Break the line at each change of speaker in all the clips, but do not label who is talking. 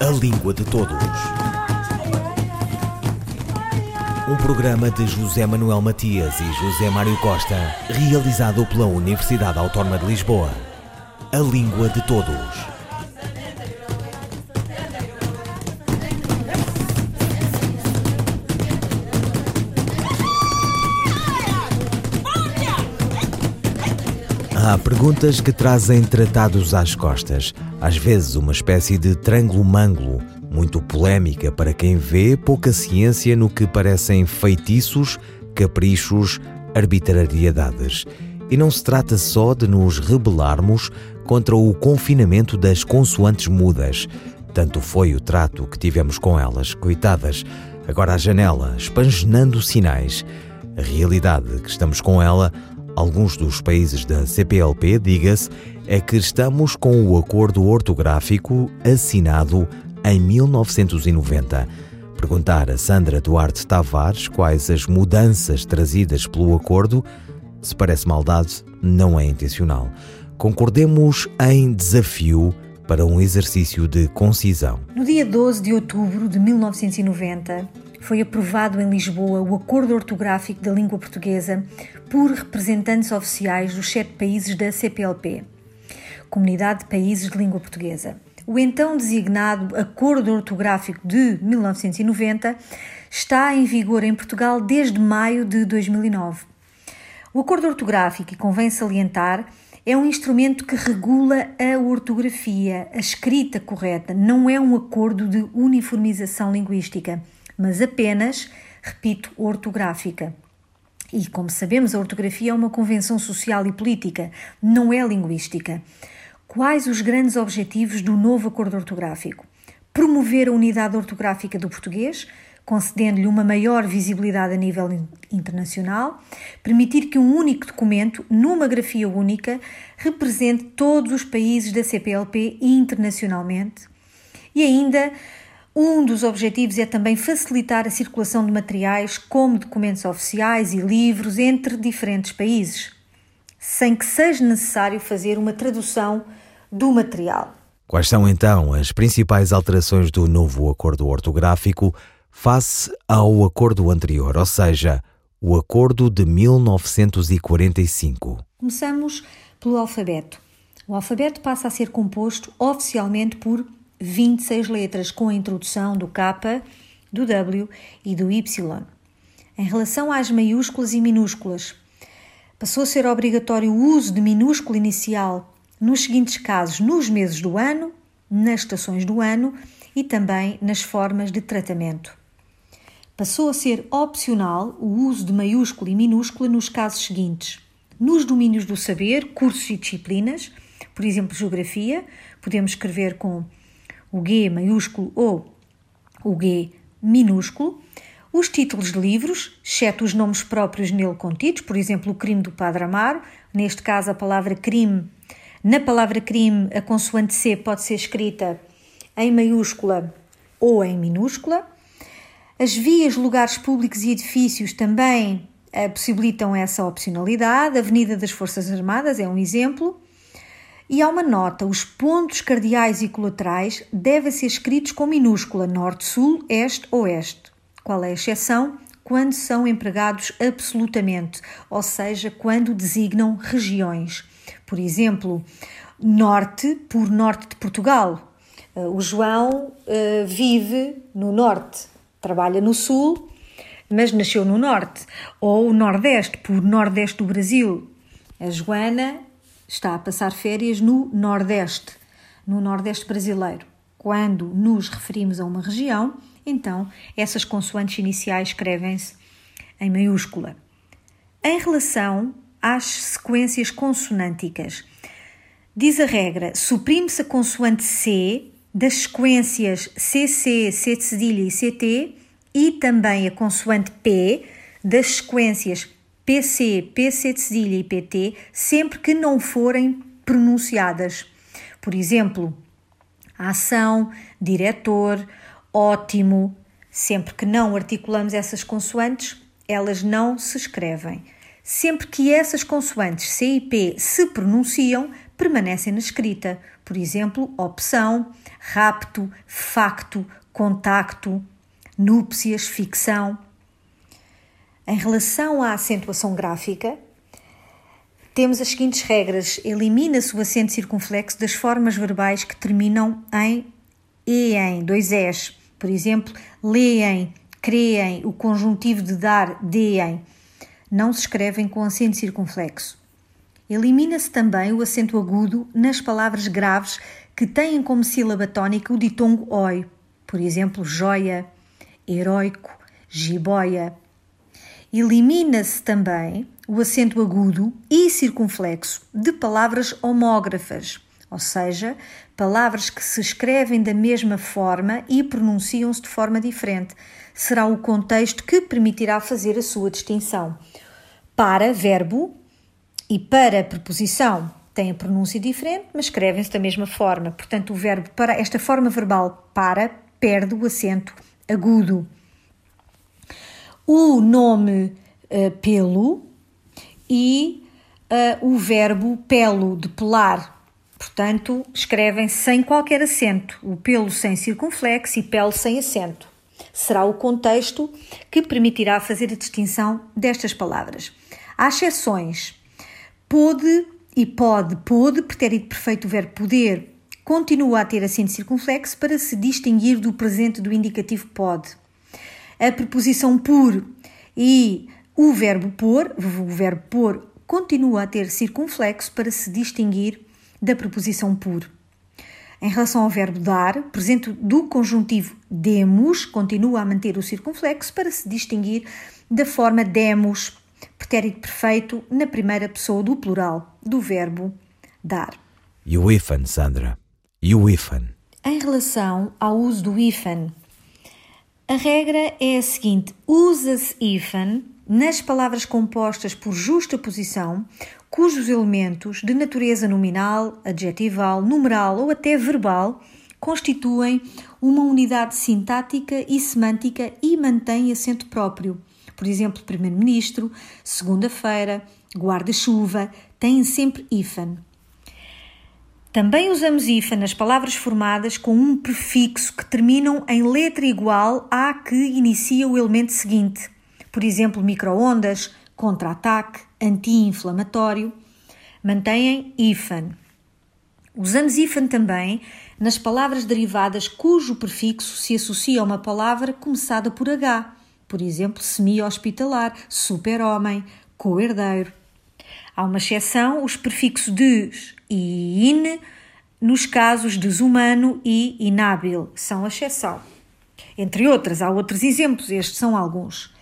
A Língua de Todos. Um programa de José Manuel Matias e José Mário Costa, realizado pela Universidade Autónoma de Lisboa. A Língua de Todos. Há perguntas que trazem tratados às costas, às vezes uma espécie de trângulo-mângulo, muito polémica para quem vê pouca ciência no que parecem feitiços, caprichos, arbitrariedades. E não se trata só de nos rebelarmos contra o confinamento das consoantes mudas. Tanto foi o trato que tivemos com elas, coitadas, agora à janela, espanjenando sinais. A realidade que estamos com ela alguns dos países da CPLP, diga-se, é que estamos com o acordo ortográfico assinado em 1990. Perguntar a Sandra Duarte Tavares quais as mudanças trazidas pelo acordo, se parece maldade, não é intencional. Concordemos em desafio para um exercício de concisão.
No dia 12 de outubro de 1990, foi aprovado em Lisboa o Acordo Ortográfico da Língua Portuguesa por representantes oficiais dos sete países da CPLP, Comunidade de Países de Língua Portuguesa. O então designado Acordo Ortográfico de 1990 está em vigor em Portugal desde maio de 2009. O Acordo Ortográfico, e convém salientar, é um instrumento que regula a ortografia, a escrita correta, não é um acordo de uniformização linguística mas apenas, repito, ortográfica. E, como sabemos, a ortografia é uma convenção social e política, não é linguística. Quais os grandes objetivos do novo acordo ortográfico? Promover a unidade ortográfica do português, concedendo-lhe uma maior visibilidade a nível internacional, permitir que um único documento, numa grafia única, represente todos os países da CPLP internacionalmente, e ainda um dos objetivos é também facilitar a circulação de materiais, como documentos oficiais e livros, entre diferentes países, sem que seja necessário fazer uma tradução do material.
Quais são então as principais alterações do novo acordo ortográfico face ao acordo anterior, ou seja, o acordo de 1945?
Começamos pelo alfabeto. O alfabeto passa a ser composto oficialmente por 26 letras com a introdução do K, do W e do Y. Em relação às maiúsculas e minúsculas, passou a ser obrigatório o uso de minúsculo inicial nos seguintes casos: nos meses do ano, nas estações do ano e também nas formas de tratamento. Passou a ser opcional o uso de maiúsculo e minúscula nos casos seguintes: nos domínios do saber, cursos e disciplinas, por exemplo, geografia, podemos escrever com o G maiúsculo ou o G minúsculo, os títulos de livros, exceto os nomes próprios nele contidos, por exemplo, o crime do Padre Amaro, neste caso a palavra crime, na palavra crime a consoante C pode ser escrita em maiúscula ou em minúscula. As vias, lugares públicos e edifícios também eh, possibilitam essa opcionalidade. A Avenida das Forças Armadas é um exemplo. E há uma nota: os pontos cardeais e colaterais devem ser escritos com minúscula norte, sul, este, oeste. Qual é a exceção? Quando são empregados absolutamente, ou seja, quando designam regiões. Por exemplo, norte por norte de Portugal. Eh, o João uh, vive no norte, trabalha no sul, mas nasceu no norte. Ou o nordeste por nordeste do Brasil. A Joana está a passar férias no Nordeste, no Nordeste brasileiro. Quando nos referimos a uma região, então essas consoantes iniciais escrevem-se em maiúscula. Em relação às sequências consonânticas, diz a regra: suprime-se a consoante C das sequências CC, C de cedilha e CT e também a consoante P das sequências PC, PC de cedilha e PT, sempre que não forem pronunciadas. Por exemplo, ação, diretor, ótimo. Sempre que não articulamos essas consoantes, elas não se escrevem. Sempre que essas consoantes C e P se pronunciam, permanecem na escrita. Por exemplo, opção, rapto, facto, contacto, núpcias, ficção. Em relação à acentuação gráfica, temos as seguintes regras. Elimina-se o acento circunflexo das formas verbais que terminam em e em, dois es. Por exemplo, leem, creem, o conjuntivo de dar, deem. Não se escrevem com acento circunflexo. Elimina-se também o acento agudo nas palavras graves que têm como sílaba tónica o ditongo oi. Por exemplo, joia, heróico, jiboia. Elimina-se também o acento agudo e circunflexo de palavras homógrafas, ou seja, palavras que se escrevem da mesma forma e pronunciam-se de forma diferente. Será o contexto que permitirá fazer a sua distinção. Para, verbo, e para, preposição, tem a pronúncia diferente, mas escrevem-se da mesma forma. Portanto, o verbo para, esta forma verbal para, perde o acento agudo. O nome uh, pelo e uh, o verbo pelo, de pelar. Portanto, escrevem sem qualquer acento, o pelo sem circunflexo e pelo sem acento. Será o contexto que permitirá fazer a distinção destas palavras. Há exceções. Pode e pode, pode, pretérito perfeito verbo poder, continua a ter acento circunflexo para se distinguir do presente do indicativo pode. A preposição por e o verbo pôr, o verbo pôr continua a ter circunflexo para se distinguir da preposição por. Em relação ao verbo dar, presente do conjuntivo demos, continua a manter o circunflexo para se distinguir da forma demos, pretérito perfeito na primeira pessoa do plural do verbo dar.
E o ifan, Sandra? E o ifan?
Em relação ao uso do ifan, a regra é a seguinte: usa-se ifan nas palavras compostas por justa posição, cujos elementos de natureza nominal, adjetival, numeral ou até verbal constituem uma unidade sintática e semântica e mantêm acento próprio. Por exemplo, primeiro-ministro, segunda-feira, guarda-chuva, têm sempre hífen. Também usamos hífen nas palavras formadas com um prefixo que terminam em letra igual à que inicia o elemento seguinte por exemplo, microondas, contra-ataque, anti-inflamatório, mantêm IFAN. Usamos IFAN também nas palavras derivadas cujo prefixo se associa a uma palavra começada por H, por exemplo, semi-hospitalar, super-homem, co-herdeiro. Há uma exceção, os prefixos de e in, nos casos desumano e inábil, são a exceção. Entre outras, há outros exemplos, estes são alguns.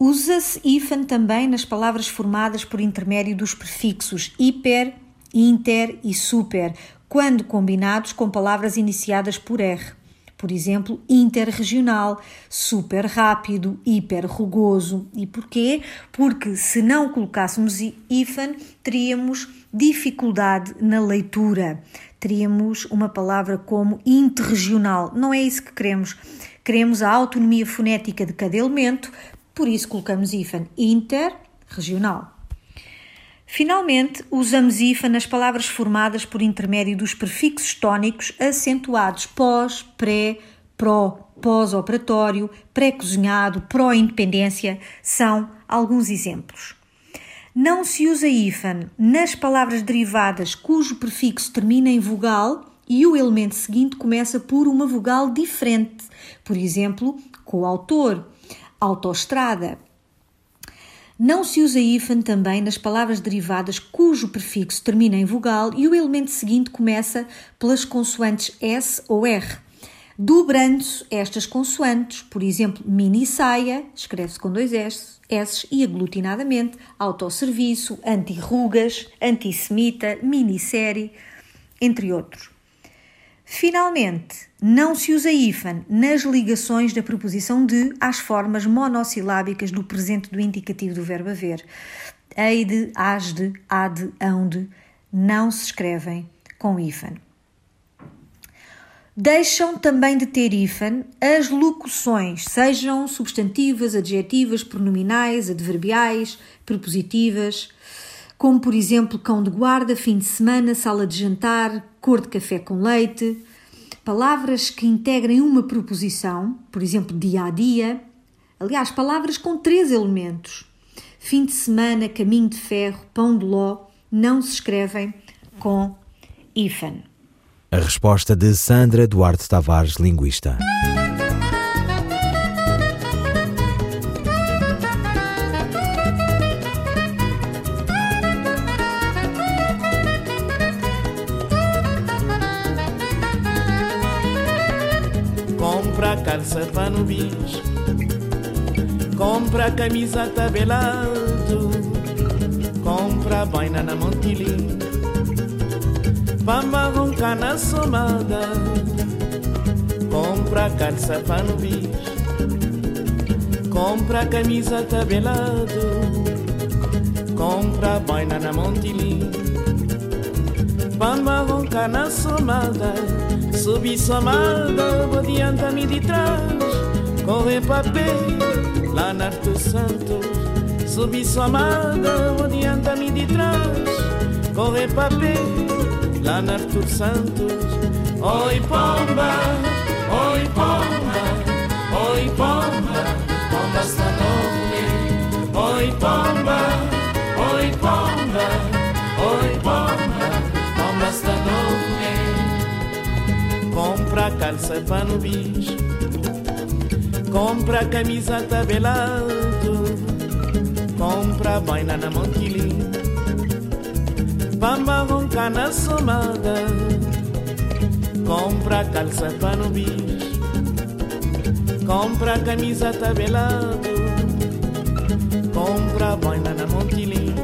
Usa-se hífen também nas palavras formadas por intermédio dos prefixos hiper, inter e super, quando combinados com palavras iniciadas por R. Por exemplo, interregional, super rápido, hiper rugoso. E porquê? Porque se não colocássemos hífen, teríamos dificuldade na leitura. Teríamos uma palavra como interregional. Não é isso que queremos. Queremos a autonomia fonética de cada elemento, por isso colocamos IFAN interregional. Finalmente, usamos IFA nas palavras formadas por intermédio dos prefixos tónicos acentuados pós, pré, pró, pós-operatório, pré-cozinhado, pró-independência, são alguns exemplos. Não se usa IFAN nas palavras derivadas cujo prefixo termina em vogal e o elemento seguinte começa por uma vogal diferente, por exemplo, coautor, autoestrada. Não se usa hífen também nas palavras derivadas cujo prefixo termina em vogal e o elemento seguinte começa pelas consoantes S ou R. Dobrando-se estas consoantes, por exemplo, mini saia, escreve-se com dois S, S e aglutinadamente, autosserviço, anti-rugas, antissemita, minissérie, entre outros. Finalmente, não se usa hífen nas ligações da preposição de às formas monossilábicas do presente do indicativo do verbo haver. Eide, asde, ade, ande não se escrevem com hífen. Deixam também de ter hífen as locuções, sejam substantivas, adjetivas, pronominais, adverbiais, prepositivas, como por exemplo cão de guarda, fim de semana, sala de jantar, cor de café com leite. Palavras que integrem uma proposição, por exemplo, dia a dia. Aliás, palavras com três elementos. Fim de semana, caminho de ferro, pão de ló, não se escrevem com hífen.
A resposta de Sandra Duarte Tavares, linguista.
Compra calça para no bis. Compra camisa tabelado. Compra boina na Montilim Bamba ronca na somada. Compra calça para no bis. Compra camisa tabelado. Compra boina na Montilim Bamba ronca na somada Subi somada, vou adianta-me de trás. Corre papel lá na Arto Santos. Subi somada, vou adianta-me de trás. Corre papel lá na Artur Santos. Oi pomba, oi pomba, oi pomba, calça no bicho, compra camisa tabelado, compra boina na Montilim Bamba ronca na somada. Compra calça para no bicho. Compra camisa tabelado Compra boina na Montilim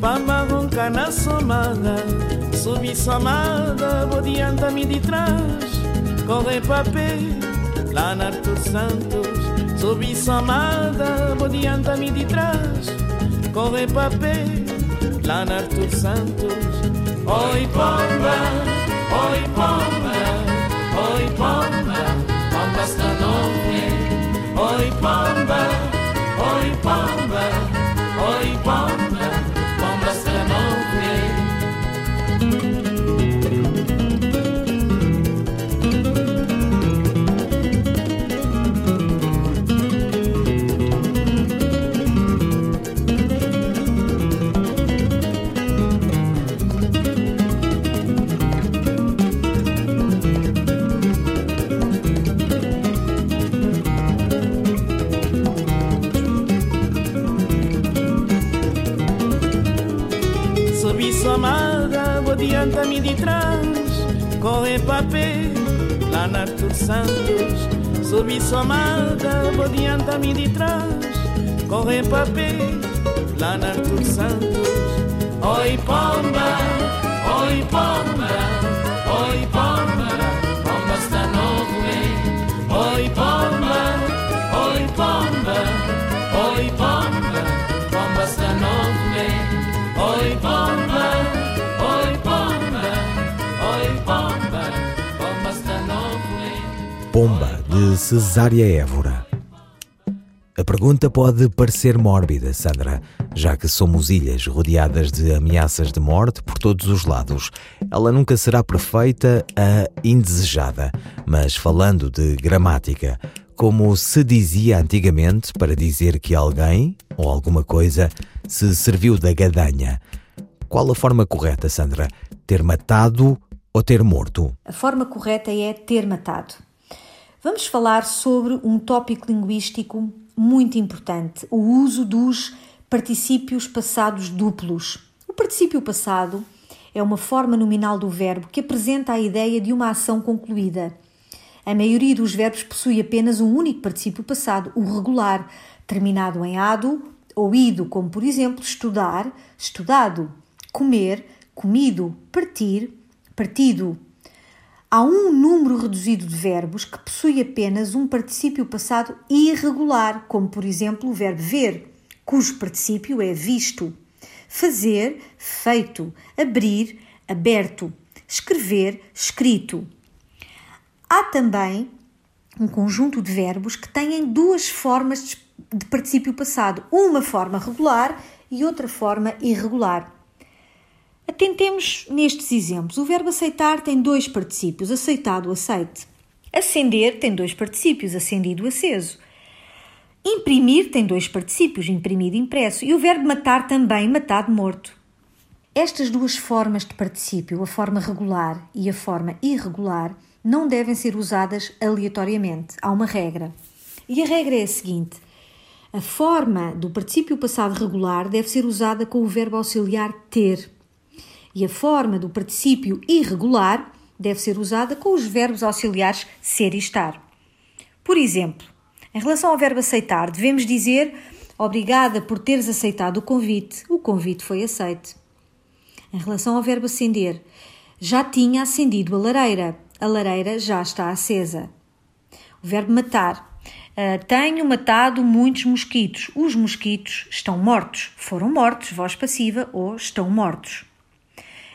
Bamba ronca na somada Subi somada, vou dianta-me de trás Corre papel lá na Artur Santos Subi somada, vou dianta-me de trás Corre papel lá na Artur Santos. Oi pomba, oi pomba, oi pomba, pomba está nome. Oi pomba, oi pomba, oi pomba Santos. Sua amada, vou adianta-me de trás, corre papel lá na Artur Santos. Oi pomba, oi pomba,
Cesária Évora. A pergunta pode parecer mórbida, Sandra, já que somos ilhas rodeadas de ameaças de morte por todos os lados. Ela nunca será perfeita a indesejada, mas falando de gramática, como se dizia antigamente para dizer que alguém ou alguma coisa se serviu da gadanha. Qual a forma correta, Sandra? Ter matado ou ter morto?
A forma correta é ter matado. Vamos falar sobre um tópico linguístico muito importante: o uso dos particípios passados duplos. O particípio passado é uma forma nominal do verbo que apresenta a ideia de uma ação concluída. A maioria dos verbos possui apenas um único particípio passado, o regular, terminado em ado ou ido, como por exemplo estudar, estudado, comer, comido, partir, partido. Há um número reduzido de verbos que possui apenas um particípio passado irregular, como por exemplo o verbo ver, cujo particípio é visto, fazer, feito, abrir, aberto, escrever, escrito. Há também um conjunto de verbos que têm duas formas de particípio passado, uma forma regular e outra forma irregular. Atentemos nestes exemplos. O verbo aceitar tem dois particípios, aceitado, aceite. Acender tem dois particípios, acendido, aceso. Imprimir tem dois particípios, imprimido, impresso. E o verbo matar também, matado, morto. Estas duas formas de particípio, a forma regular e a forma irregular, não devem ser usadas aleatoriamente. Há uma regra. E a regra é a seguinte: a forma do particípio passado regular deve ser usada com o verbo auxiliar ter. E a forma do particípio irregular deve ser usada com os verbos auxiliares ser e estar. Por exemplo, em relação ao verbo aceitar, devemos dizer obrigada por teres aceitado o convite. O convite foi aceito. Em relação ao verbo acender, já tinha acendido a lareira. A lareira já está acesa. O verbo matar. Uh, tenho matado muitos mosquitos. Os mosquitos estão mortos. Foram mortos, voz passiva, ou estão mortos.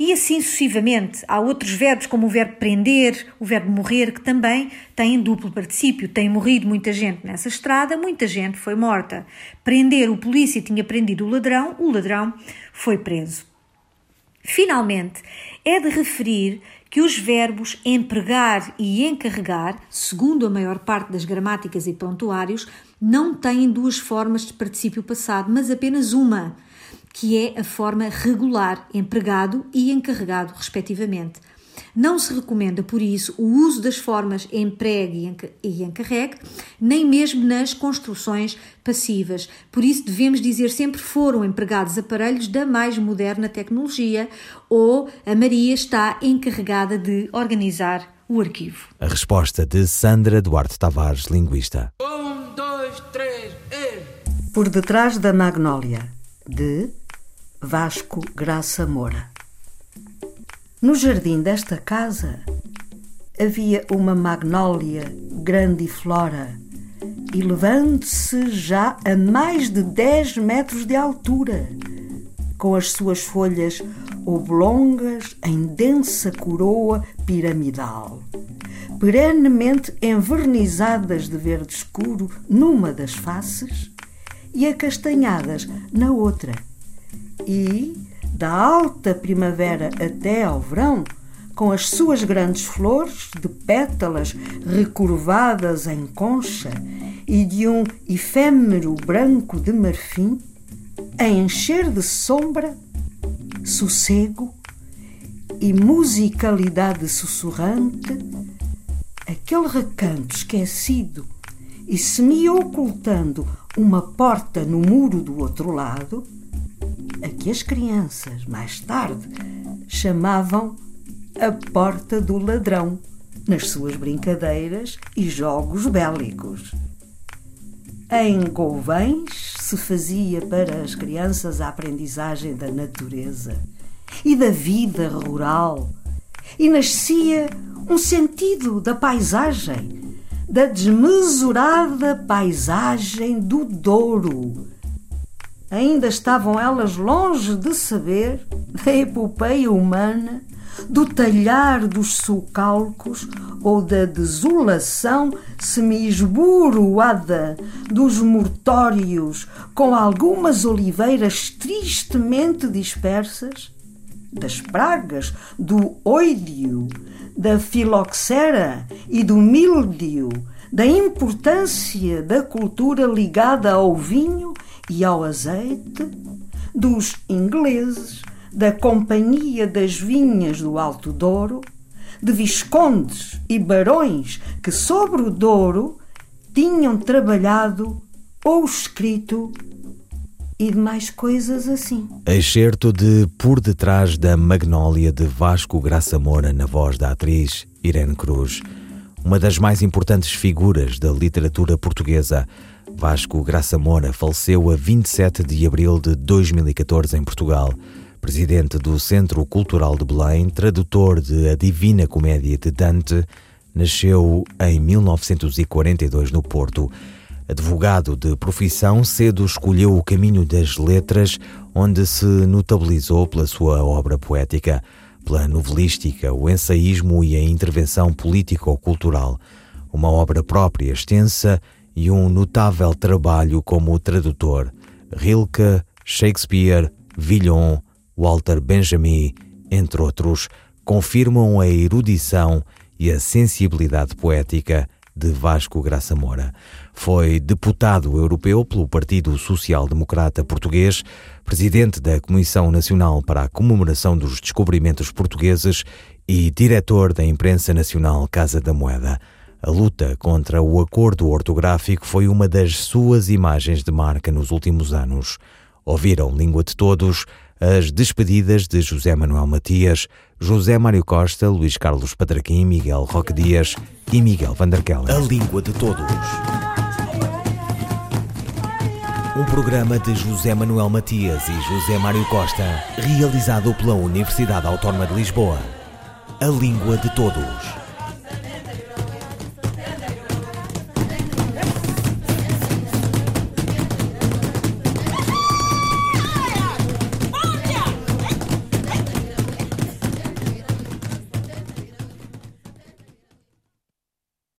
E assim sucessivamente. Há outros verbos, como o verbo prender, o verbo morrer, que também têm duplo particípio. Tem morrido muita gente nessa estrada, muita gente foi morta. Prender, o polícia tinha prendido o ladrão, o ladrão foi preso. Finalmente, é de referir que os verbos empregar e encarregar, segundo a maior parte das gramáticas e prontuários, não têm duas formas de particípio passado, mas apenas uma que é a forma regular, empregado e encarregado, respectivamente. Não se recomenda, por isso, o uso das formas empregue e encarregue, nem mesmo nas construções passivas. Por isso, devemos dizer sempre foram empregados aparelhos da mais moderna tecnologia ou a Maria está encarregada de organizar o arquivo.
A resposta de Sandra Duarte Tavares, linguista.
Um, dois, três, e...
Por detrás da Magnólia, de Vasco Graça Moura. No jardim desta casa havia uma magnólia grande e flora, elevando-se já a mais de 10 metros de altura, com as suas folhas oblongas em densa coroa piramidal, perenemente envernizadas de verde escuro numa das faces e acastanhadas na outra e, da alta primavera até ao verão, com as suas grandes flores de pétalas recurvadas em concha e de um efêmero branco de marfim, a encher de sombra, sossego e musicalidade sussurrante, aquele recanto esquecido e semi-ocultando uma porta no muro do outro lado, a que as crianças, mais tarde, chamavam a Porta do Ladrão, nas suas brincadeiras e jogos bélicos. Em Gouvães se fazia para as crianças a aprendizagem da natureza e da vida rural, e nascia um sentido da paisagem, da desmesurada paisagem do Douro Ainda estavam elas longe de saber da epopeia humana, do talhar dos sulcalcos ou da desolação semi-esburoada dos mortórios com algumas oliveiras tristemente dispersas, das pragas do oídio, da filoxera e do míldio, da importância da cultura ligada ao vinho e ao azeite, dos ingleses, da Companhia das Vinhas do Alto Douro, de viscondes e barões que sobre o Douro tinham trabalhado ou escrito e de mais coisas assim.
Excerto de Por Detrás da Magnólia de Vasco Graça Moura na voz da atriz Irene Cruz, uma das mais importantes figuras da literatura portuguesa. Vasco Graça Moura faleceu a 27 de abril de 2014 em Portugal. Presidente do Centro Cultural de Belém, tradutor de A Divina Comédia de Dante, nasceu em 1942 no Porto. Advogado de profissão, cedo escolheu o caminho das letras, onde se notabilizou pela sua obra poética, pela novelística, o ensaísmo e a intervenção político-cultural. Uma obra própria, extensa e um notável trabalho como tradutor. Rilke Shakespeare, Villon, Walter Benjamin, entre outros, confirmam a erudição e a sensibilidade poética de Vasco Graça Moura. Foi deputado europeu pelo Partido Social Democrata Português, presidente da Comissão Nacional para a Comemoração dos Descobrimentos Portugueses e diretor da imprensa nacional Casa da Moeda. A luta contra o acordo ortográfico foi uma das suas imagens de marca nos últimos anos. Ouviram Língua de Todos, as despedidas de José Manuel Matias, José Mário Costa, Luís Carlos Patraquim, Miguel Roque Dias e Miguel Vanderkellen.
A Língua de Todos. Um programa de José Manuel Matias e José Mário Costa, realizado pela Universidade Autónoma de Lisboa. A Língua de Todos.